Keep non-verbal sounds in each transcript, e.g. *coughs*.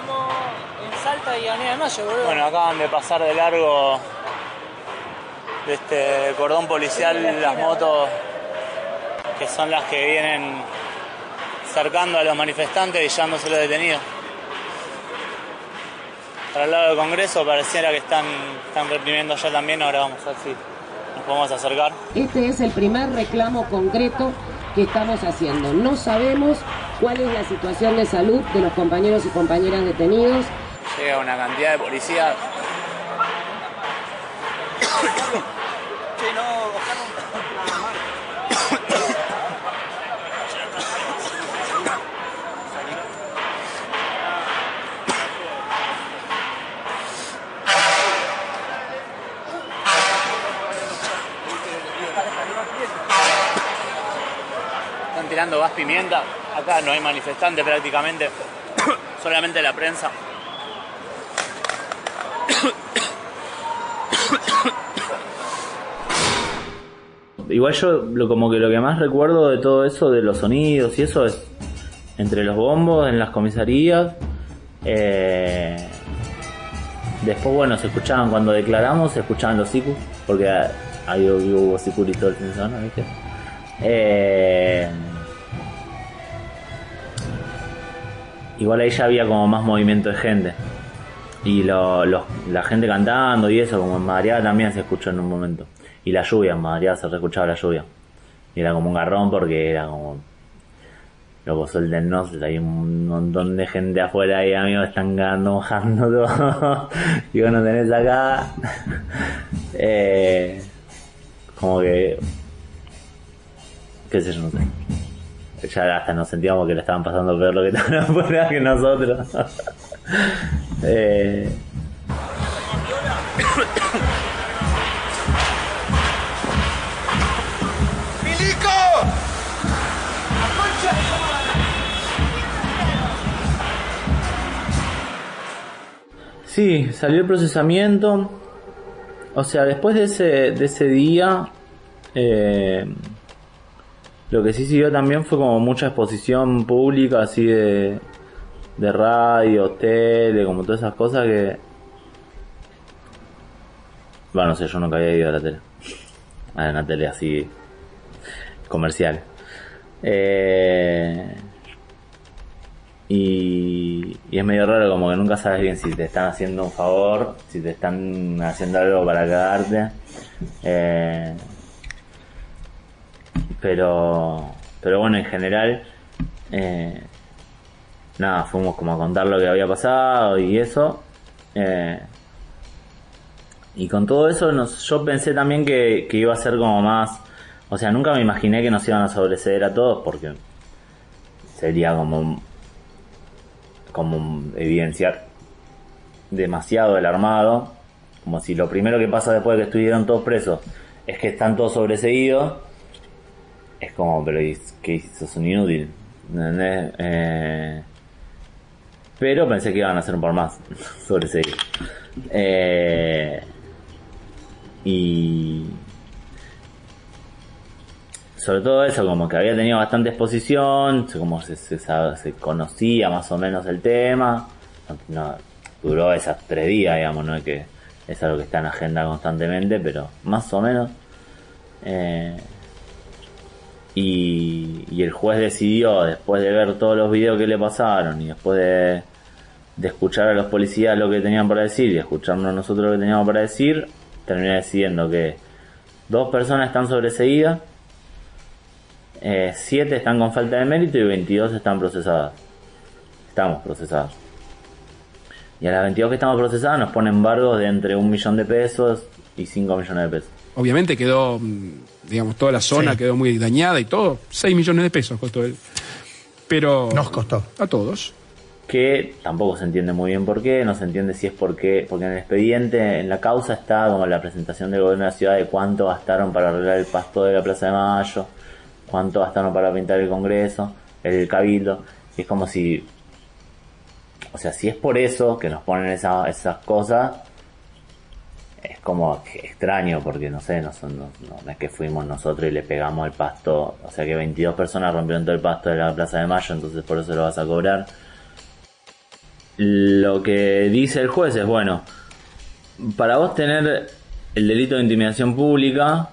estamos en Salta y Avenida de Mayo, boludo. Bueno, acaban de pasar de largo de este cordón policial las motos que son las que vienen cercando a los manifestantes y llevándose los detenidos. Para el lado del Congreso pareciera que están, están reprimiendo ya también, ahora vamos a ver si nos podemos acercar. Este es el primer reclamo concreto que estamos haciendo. No sabemos cuál es la situación de salud de los compañeros y compañeras detenidos. Llega una cantidad de policías. Están tirando gas pimienta. Acá no hay manifestantes prácticamente, *coughs* solamente la prensa. *coughs* Igual yo lo, como que lo que más recuerdo de todo eso, de los sonidos y eso, es entre los bombos, en las comisarías. eh, después, bueno, se escuchaban cuando declaramos, se escuchaban los sicus, porque ahí hubo sicus y todo el fin de semana, ¿viste? Eh, igual ahí ya había como más movimiento de gente. Y lo- la gente cantando y eso, como en Madrid también se escuchó en un momento. Y la lluvia, en Madrid se escuchaba la lluvia. Y era como un garrón porque era como... Loco, suéltenos, hay un montón de gente afuera y amigos están cagando, mojando todo. *laughs* y vos no tenés acá. *laughs* eh, como que... Qué sé yo, no sé. Ya hasta nos sentíamos que le estaban pasando peor lo que *laughs* estaban afuera que nosotros. *laughs* eh, Sí, salió el procesamiento. O sea, después de ese, de ese día, eh, lo que sí siguió también fue como mucha exposición pública, así de, de radio, tele, como todas esas cosas que... Bueno, no sé, yo nunca había ido a la tele. A una tele así comercial. Eh, y, y es medio raro, como que nunca sabes bien si te están haciendo un favor, si te están haciendo algo para cagarte. Eh, pero, pero bueno, en general, eh, nada, fuimos como a contar lo que había pasado y eso. eh, y con todo eso, nos, yo pensé también que, iba a ser como más. O sea, nunca me imaginé que nos iban a sobreseer a todos porque sería como como evidenciar demasiado el armado, como si lo primero que pasa después de que estuvieron todos presos es que están todos sobreseídos, es como, pero ¿y ¿qué sos un inútil? ¿Entendés? Eh, pero pensé que iban a hacer un par más *laughs* sobreseídos. Eh, y sobre todo eso, como que había tenido bastante exposición, como se, se, se conocía más o menos el tema, no, duró esas tres días, digamos, no es que es algo que está en agenda constantemente, pero más o menos. Eh, y, y el juez decidió, después de ver todos los videos que le pasaron y después de, de escuchar a los policías lo que tenían para decir y escucharnos nosotros lo que teníamos para decir, terminó decidiendo que dos personas están sobreseídas, eh, 7 están con falta de mérito y 22 están procesadas. Estamos procesadas. Y a las 22 que estamos procesadas nos ponen embargos de entre un millón de pesos y 5 millones de pesos. Obviamente quedó, mm, digamos, toda la zona Sí. quedó muy dañada y todo. 6 millones de pesos costó él. Pero. Nos costó. A todos. que tampoco se entiende muy bien por qué, no se entiende si es porque, porque en el expediente, en la causa está como la presentación del gobierno de la ciudad de cuánto gastaron para arreglar el pasto de la Plaza de Mayo, cuánto gastaron para pintar el Congreso, el Cabildo, y es como si, o sea, si es por eso que nos ponen esa- esas cosas, es como extraño, porque no sé, no, son, no, no es que fuimos nosotros y le pegamos el pasto, o sea que 22 personas rompieron todo el pasto de la Plaza de Mayo, entonces por eso lo vas a cobrar. lo que dice el juez es, bueno, para vos tener el delito de intimidación pública,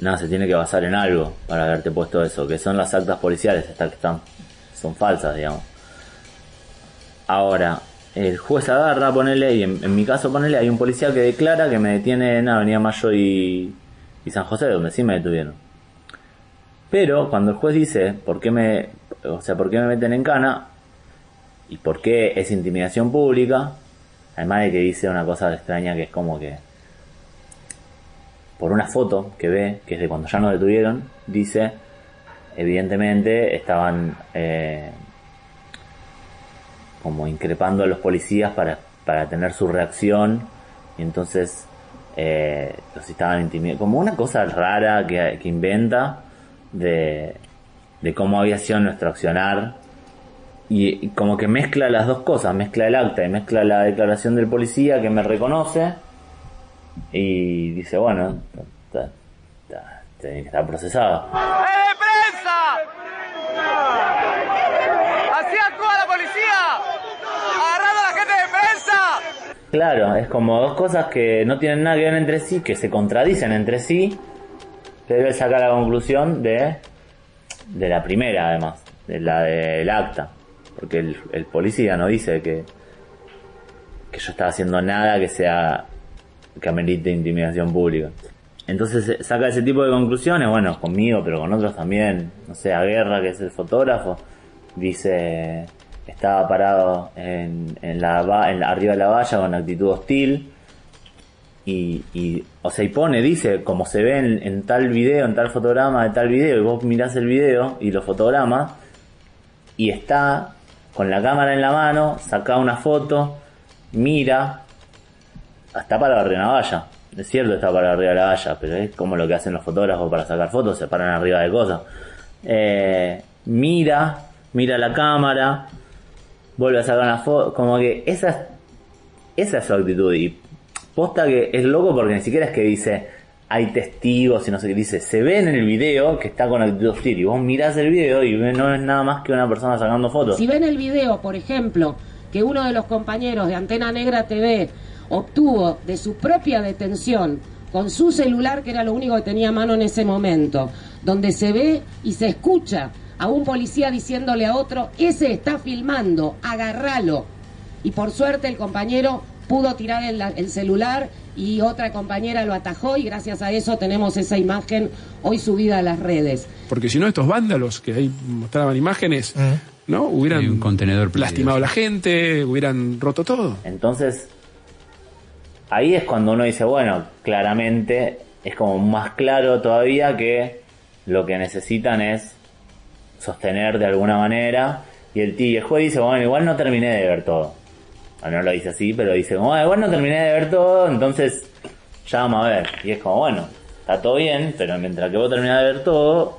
nada, se tiene que basar en algo para haberte puesto eso, que son las actas policiales, estas que están, son falsas, digamos. Ahora, el juez agarra, ponele, y en, mi caso ponele, hay un policía que declara que me detiene en Avenida Mayo y, y San José, donde sí me detuvieron. Pero cuando el juez dice por qué me, o sea, por qué me meten en cana y por qué es intimidación pública, además de que dice una cosa extraña que es como que por una foto que ve, que es de cuando ya nos detuvieron, dice, evidentemente estaban eh, como increpando a los policías para, para tener su reacción. Y entonces eh, los estaban intimidando, como una cosa rara que, que inventa de, de cómo había sido nuestro accionar. Y, como que mezcla las dos cosas, mezcla el acta y mezcla la declaración del policía que me reconoce y dice, bueno, ta- tiene que estar procesado. ¡Es de prensa! ¡Así actúa la policía! ¡Agarrando a la gente de prensa! Claro, es como dos cosas que no tienen nada que ver entre sí, que se contradicen entre sí, pero él saca la conclusión de, de la primera además, de la del acta, porque el, el policía no dice que, que yo estaba haciendo nada que sea que amerite intimidación pública. Entonces eh, saca ese tipo de conclusiones, bueno, conmigo, pero con otros también, no sé, a Guerra, que es el fotógrafo, dice, estaba parado en, en la, en arriba de la valla con actitud hostil, y, y, o sea, y pone, dice, como se ve en, en tal video, en tal fotograma de tal video, y vos mirás el video y los fotogramas, y está con la cámara en la mano, saca una foto, mira, está para arriba de una valla. Es cierto, está para arriba de la valla, pero es como lo que hacen los fotógrafos para sacar fotos, se paran arriba de cosas. Eh, mira, mira la cámara, vuelve a sacar una foto, como que esa es, esa es su actitud. Y posta que es loco porque ni siquiera es que dice hay testigos y no sé qué dice, se ve en el video que está con actitud hostil y vos mirás el video y no es nada más que una persona sacando fotos. Si ven el video, por ejemplo, que uno de los compañeros de Antena Negra TV obtuvo de su propia detención con su celular, que era lo único que tenía mano en ese momento, donde se ve y se escucha a un policía diciéndole a otro, ese está filmando, agarralo. Y por suerte el compañero pudo tirar el, el celular y otra compañera lo atajó y gracias a eso tenemos esa imagen hoy subida a las redes. Porque si no, estos vándalos que ahí mostraban imágenes, ¿no? Hubieran un contenedor lastimado a la gente, hubieran roto todo. Entonces, ahí es cuando uno dice, bueno, claramente es como más claro todavía que lo que necesitan es sostener de alguna manera. Y el, tío, el juez dice, bueno, igual no terminé de ver todo. Bueno, no lo dice así, pero dice, como, "Bueno, igual no terminé de ver todo, entonces ya vamos a ver. Y es como, bueno, está todo bien, pero mientras que vos terminás de ver todo,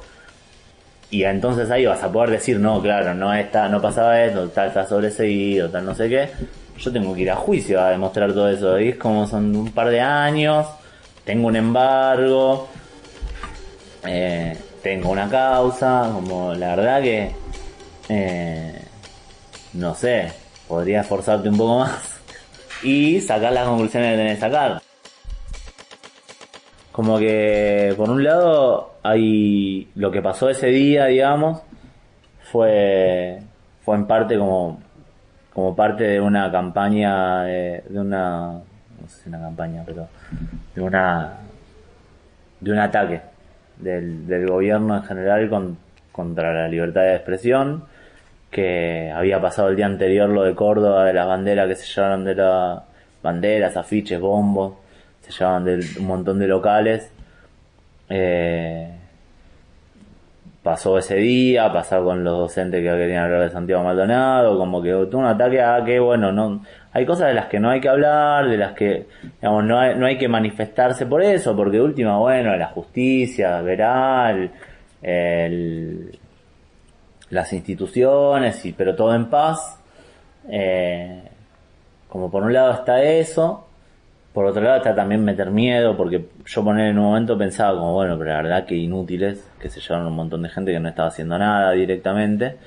y entonces ahí vas a poder decir, no, claro, no está, no pasaba esto, tal está sobreseído, tal no sé qué. Yo tengo que ir a juicio a demostrar todo eso. Y es como son un par de años, tengo un embargo, eh, tengo una causa, como la verdad que, eh, no sé, podría esforzarte un poco más *laughs* y sacar las conclusiones que tenés que sacar. Como que, por un lado, hay lo que pasó ese día, digamos, fue, fue en parte como, como parte de una campaña, de, de una, no sé si una campaña, pero de una, de un ataque del, del gobierno en general con- contra la libertad de expresión, que había pasado el día anterior lo de Córdoba, de las banderas que se llevaron de la banderas, afiches, bombos, se llevaban de un montón de locales. Eh, pasó ese día, pasó con los docentes que querían hablar de Santiago Maldonado, como que tuvo un ataque a que, bueno, no, hay cosas de las que no hay que hablar, de las que, digamos, no hay, no hay que manifestarse por eso, porque última, bueno, la justicia verá, el- el- las instituciones, y, pero todo en paz. Eh, como por un lado está eso, por otro lado está también meter miedo, porque yo poner en un momento pensaba como, bueno, pero la verdad que inútiles, que se llevaron un montón de gente que no estaba haciendo nada directamente.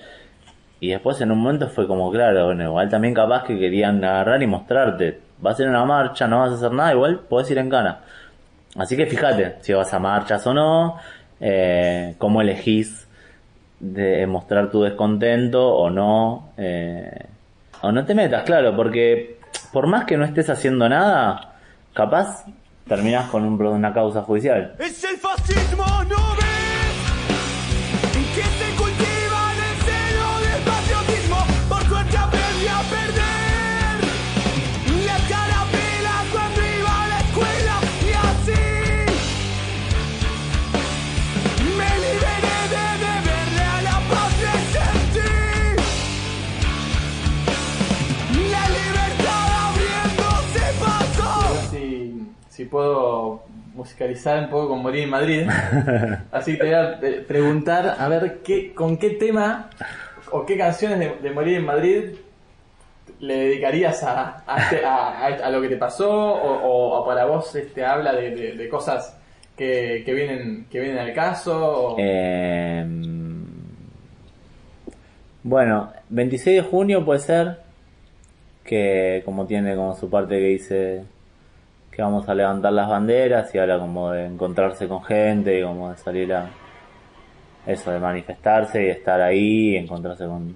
y después en un momento fue como, claro, bueno, igual también capaz que querían agarrar y mostrarte. Vas a a una marcha, no vas a hacer nada, igual podés ir en cana. Así que fíjate si vas a marchas o no, eh, cómo elegís de mostrar tu descontento o no. eh, o no te metas, claro, porque por más que no estés haciendo nada, capaz terminás con un, una causa judicial. Si, puedo musicalizar un poco con Morir en Madrid. *laughs* Así que te voy a eh, preguntar a ver qué, con qué tema o qué canciones de, de Morir en Madrid le dedicarías a, a, este- a- a- lo que te pasó o, o- o para vos este habla de, de- de cosas que, que vienen que vienen al caso o- Eh, bueno, 26 de junio puede ser que como tiene como su parte que dice que vamos a levantar las banderas y habla como de encontrarse con gente como de salir a eso de manifestarse y estar ahí encontrarse con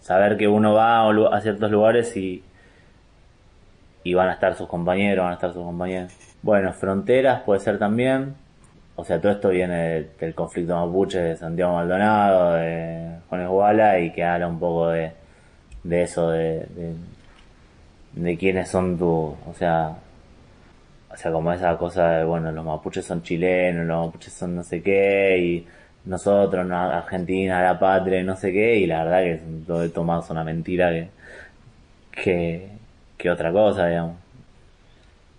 saber que uno va a ciertos lugares y y van a estar sus compañeros, van a estar sus compañeros. Bueno, fronteras puede ser también. O sea, todo esto viene de- del conflicto mapuche de Santiago Maldonado, de Juan Esguala, y que habla un poco de, de eso, de, de, de quiénes son tus, o sea, o sea, como esa cosa de, bueno, los mapuches son chilenos, los mapuches son no sé qué, y nosotros, no, Argentina, la patria, no sé qué, y la verdad que todo esto más una mentira que, que, otra cosa, digamos.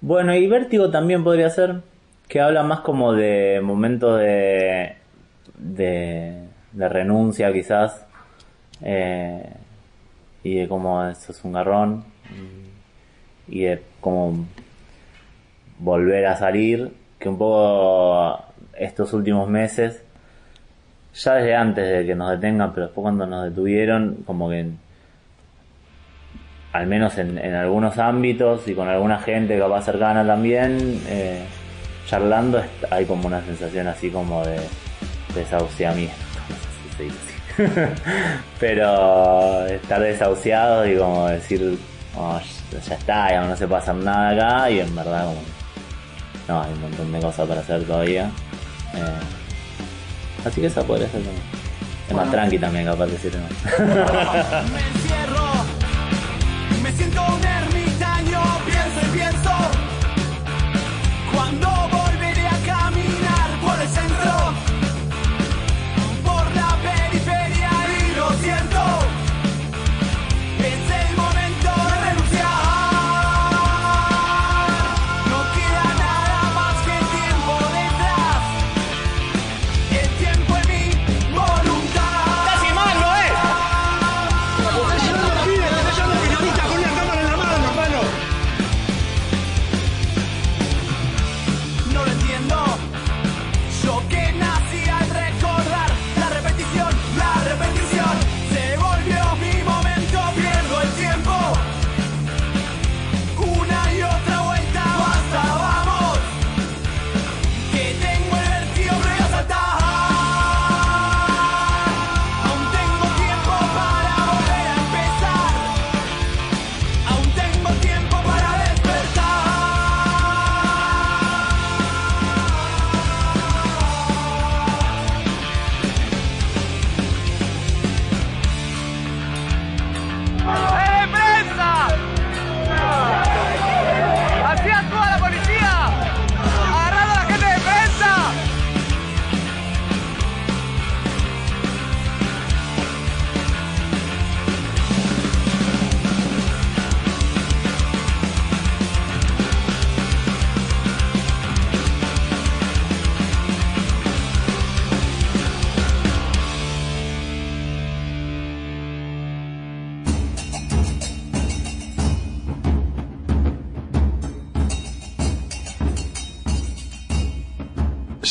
Bueno, y Vértigo también podría ser, que habla más como de momentos de, de, renuncia quizás, eh, y de cómo eso es un garrón, y de cómo volver a salir, que un poco estos últimos meses, ya desde antes de que nos detengan, pero después cuando nos detuvieron, como que al menos en, en algunos ámbitos y con alguna gente capaz cercana también, eh, charlando hay como una sensación así como de desahuciamiento, no se dice así. *laughs* pero estar desahuciados y como decir, "Oh, ya, está, ya no se pasa nada acá y en verdad como no, hay un montón de cosas para hacer todavía. Eh, así que esa podría ser también. Es más tranqui también capaz de decir, ¿no? *laughs*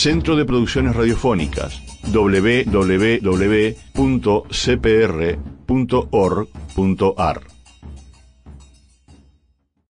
Centro de Producciones Radiofónicas www.cpr.org.ar